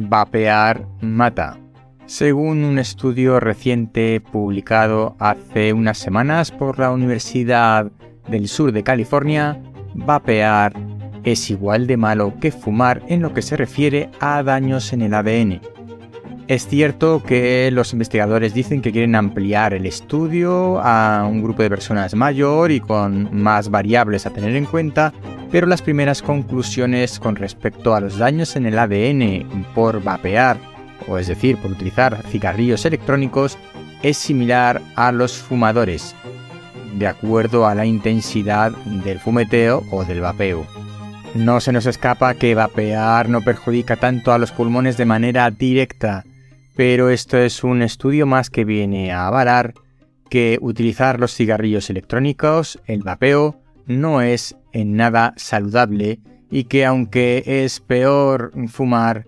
Vapear mata. Según un estudio reciente publicado hace unas semanas por la Universidad del Sur de California, vapear es igual de malo que fumar en lo que se refiere a daños en el ADN. Es cierto que los investigadores dicen que quieren ampliar el estudio a un grupo de personas mayor y con más variables a tener en cuenta, pero las primeras conclusiones con respecto a los daños en el ADN por vapear, o es decir, por utilizar cigarrillos electrónicos, es similar a los fumadores, de acuerdo a la intensidad del fumeteo o del vapeo. No se nos escapa que vapear no perjudica tanto a los pulmones de manera directa, pero esto es un estudio más que viene a avalar que utilizar los cigarrillos electrónicos, el vapeo, no es en nada saludable y que aunque es peor fumar,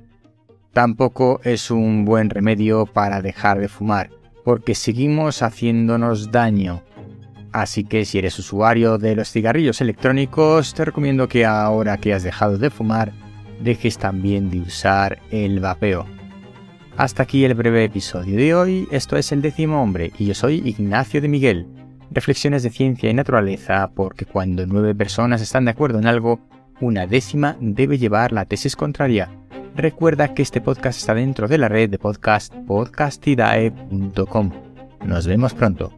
tampoco es un buen remedio para dejar de fumar, porque seguimos haciéndonos daño. Así que si eres usuario de los cigarrillos electrónicos, te recomiendo que ahora que has dejado de fumar, dejes también de usar el vapeo. Hasta aquí el breve episodio de hoy, esto es el décimo hombre y yo soy Ignacio de Miguel. Reflexiones de ciencia y naturaleza porque cuando nueve personas están de acuerdo en algo, una décima debe llevar la tesis contraria. Recuerda que este podcast está dentro de la red de podcast podcastidae.com. Nos vemos pronto.